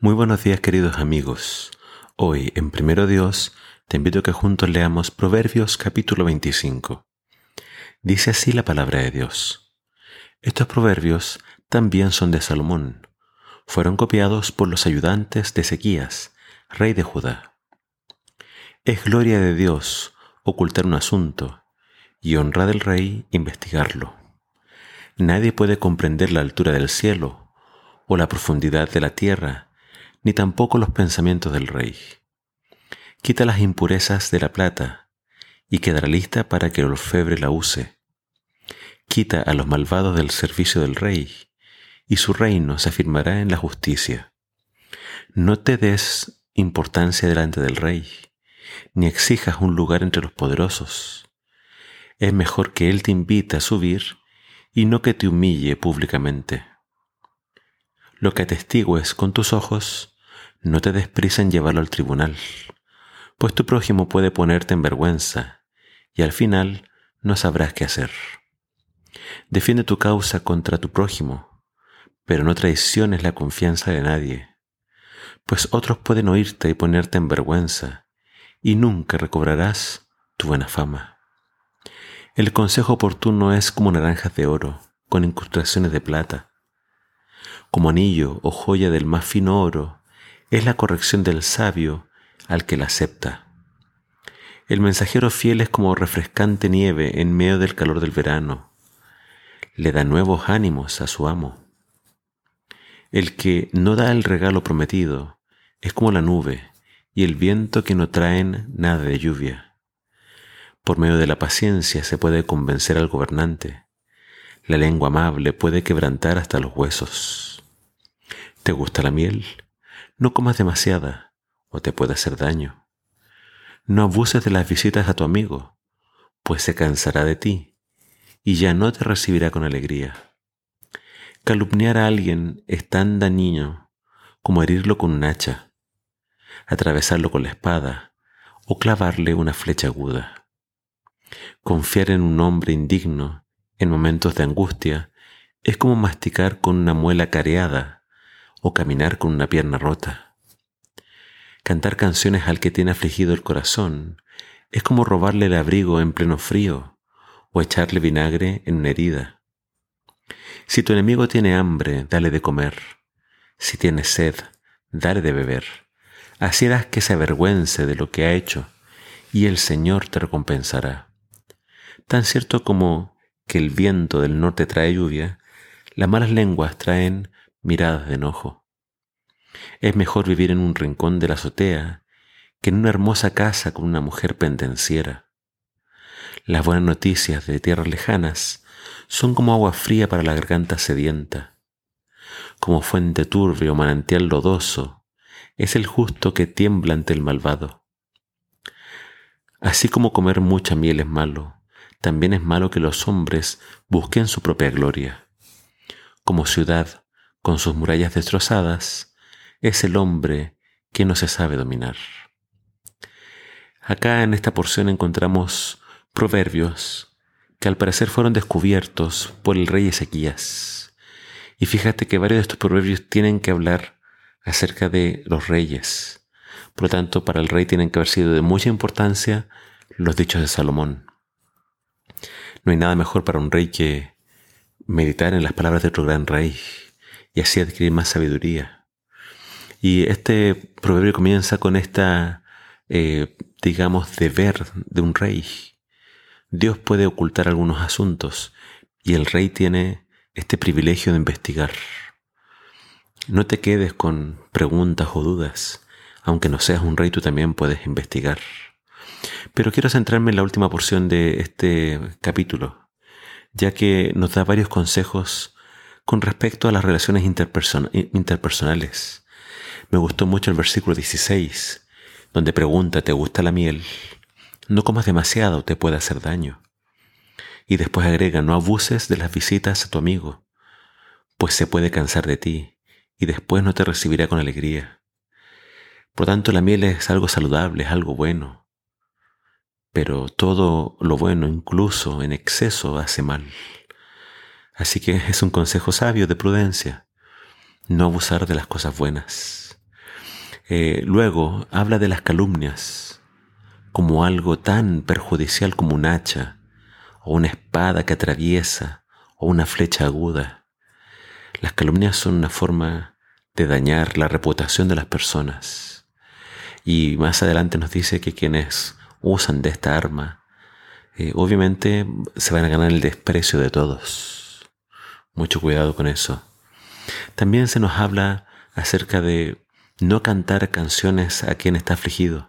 Muy buenos días queridos amigos. Hoy en Primero Dios te invito a que juntos leamos Proverbios capítulo 25. Dice así la palabra de Dios. Estos proverbios también son de Salomón. Fueron copiados por los ayudantes de Ezequías, rey de Judá. Es gloria de Dios ocultar un asunto y honra del rey investigarlo. Nadie puede comprender la altura del cielo o la profundidad de la tierra, ni tampoco los pensamientos del rey. Quita las impurezas de la plata y quedará lista para que el orfebre la use. Quita a los malvados del servicio del rey y su reino se afirmará en la justicia. No te des importancia delante del rey, ni exijas un lugar entre los poderosos. Es mejor que él te invite a subir y no que te humille públicamente. Lo que atestigues con tus ojos, no te des prisa en llevarlo al tribunal, pues tu prójimo puede ponerte en vergüenza y al final no sabrás qué hacer. Defiende tu causa contra tu prójimo, pero no traiciones la confianza de nadie, pues otros pueden oírte y ponerte en vergüenza, y nunca recobrarás tu buena fama. El consejo oportuno es como naranjas de oro, con incrustaciones de plata. Como anillo o joya del más fino oro, es la corrección del sabio al que la acepta. El mensajero fiel es como refrescante nieve en medio del calor del verano. Le da nuevos ánimos a su amo. El que no da el regalo prometido es como la nube y el viento que no traen nada de lluvia. Por medio de la paciencia se puede convencer al gobernante. La lengua amable puede quebrantar hasta los huesos. ¿Te gusta la miel? No comas demasiada o te puede hacer daño. No abuses de las visitas a tu amigo, pues se cansará de ti y ya no te recibirá con alegría. Calumniar a alguien es tan dañino como herirlo con un hacha, atravesarlo con la espada o clavarle una flecha aguda. Confiar en un hombre indigno en momentos de angustia es como masticar con una muela careada o caminar con una pierna rota. Cantar canciones al que tiene afligido el corazón es como robarle el abrigo en pleno frío o echarle vinagre en una herida. Si tu enemigo tiene hambre, dale de comer. Si tiene sed, dale de beber. Así harás que se avergüence de lo que ha hecho y el Señor te recompensará. Tan cierto como que el viento del norte trae lluvia, las malas lenguas traen miradas de enojo. Es mejor vivir en un rincón de la azotea que en una hermosa casa con una mujer pendenciera. Las buenas noticias de tierras lejanas son como agua fría para la garganta sedienta. Como fuente turbia o manantial lodoso, es el justo que tiembla ante el malvado. Así como comer mucha miel es malo, también es malo que los hombres busquen su propia gloria. Como ciudad con sus murallas destrozadas, es el hombre que no se sabe dominar. Acá en esta porción encontramos proverbios que al parecer fueron descubiertos por el rey Ezequías. Y fíjate que varios de estos proverbios tienen que hablar acerca de los reyes. Por lo tanto, para el rey tienen que haber sido de mucha importancia los dichos de Salomón. No hay nada mejor para un rey que meditar en las palabras de otro gran rey y así adquirir más sabiduría. Y este proverbio comienza con esta, eh, digamos, deber de un rey. Dios puede ocultar algunos asuntos y el rey tiene este privilegio de investigar. No te quedes con preguntas o dudas. Aunque no seas un rey, tú también puedes investigar. Pero quiero centrarme en la última porción de este capítulo, ya que nos da varios consejos con respecto a las relaciones interpersonales. Me gustó mucho el versículo 16, donde pregunta, ¿te gusta la miel? No comas demasiado, te puede hacer daño. Y después agrega, no abuses de las visitas a tu amigo, pues se puede cansar de ti y después no te recibirá con alegría. Por tanto, la miel es algo saludable, es algo bueno pero todo lo bueno, incluso en exceso, hace mal. Así que es un consejo sabio de prudencia, no abusar de las cosas buenas. Eh, luego habla de las calumnias como algo tan perjudicial como un hacha o una espada que atraviesa o una flecha aguda. Las calumnias son una forma de dañar la reputación de las personas. Y más adelante nos dice que quienes usan de esta arma, eh, obviamente se van a ganar el desprecio de todos. Mucho cuidado con eso. También se nos habla acerca de no cantar canciones a quien está afligido,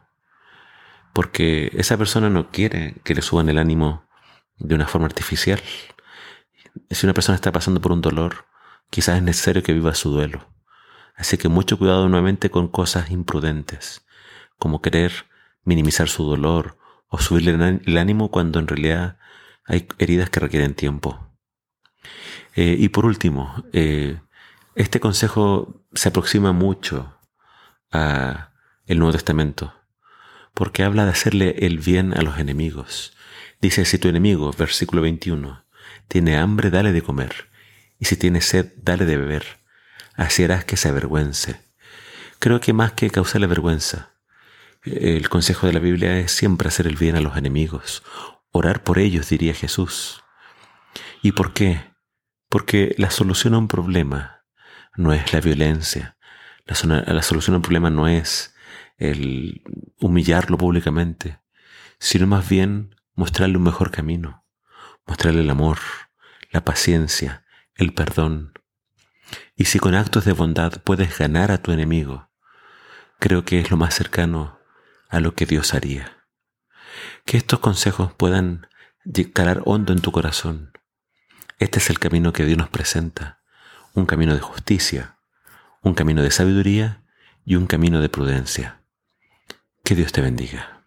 porque esa persona no quiere que le suban el ánimo de una forma artificial. Si una persona está pasando por un dolor, quizás es necesario que viva su duelo. Así que mucho cuidado nuevamente con cosas imprudentes, como querer minimizar su dolor o subirle el ánimo cuando en realidad hay heridas que requieren tiempo. Eh, y por último, eh, este consejo se aproxima mucho a el Nuevo Testamento, porque habla de hacerle el bien a los enemigos. Dice, si tu enemigo, versículo 21, tiene hambre, dale de comer, y si tiene sed, dale de beber, así harás que se avergüence. Creo que más que causarle vergüenza, el consejo de la Biblia es siempre hacer el bien a los enemigos, orar por ellos, diría Jesús. ¿Y por qué? Porque la solución a un problema no es la violencia, la, solución al problema no es el humillarlo públicamente, sino más bien mostrarle un mejor camino, mostrarle el amor, la paciencia, el perdón. Y si con actos de bondad puedes ganar a tu enemigo, creo que es lo más cercano a lo que Dios haría. Que estos consejos puedan calar hondo en tu corazón. Este es el camino que Dios nos presenta, un camino de justicia, un camino de sabiduría y un camino de prudencia. Que Dios te bendiga.